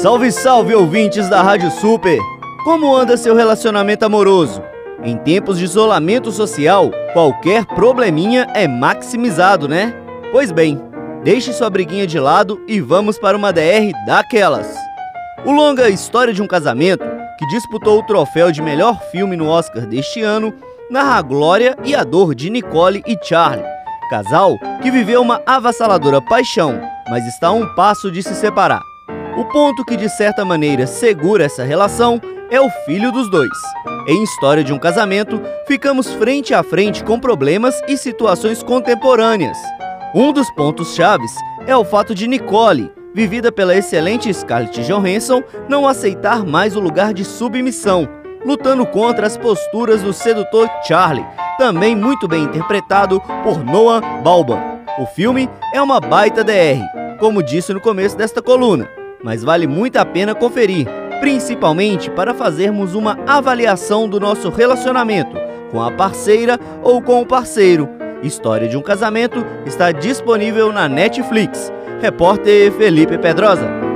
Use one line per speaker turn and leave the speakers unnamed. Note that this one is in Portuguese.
Salve, salve ouvintes da Rádio Super! Como anda seu relacionamento amoroso? Em tempos de isolamento social, qualquer probleminha é maximizado, né? Pois bem, deixe sua briguinha de lado e vamos para uma DR daquelas. O longa História de um Casamento, que disputou o troféu de melhor filme no Oscar deste ano, narra a glória e a dor de Nicole e Charlie, casal que viveu uma avassaladora paixão, mas está a um passo de se separar. O ponto que de certa maneira segura essa relação é o filho dos dois. Em História de um Casamento, ficamos frente a frente com problemas e situações contemporâneas. Um dos pontos chaves é o fato de Nicole, vivida pela excelente Scarlett Johansson, não aceitar mais o lugar de submissão, lutando contra as posturas do sedutor Charlie, também muito bem interpretado por Noah Baumbach. O filme é uma baita DR, como disse no começo desta coluna, mas vale muito a pena conferir, principalmente para fazermos uma avaliação do nosso relacionamento com a parceira ou com o parceiro. História de um Casamento está disponível na Netflix. Repórter Felipe Pedrosa.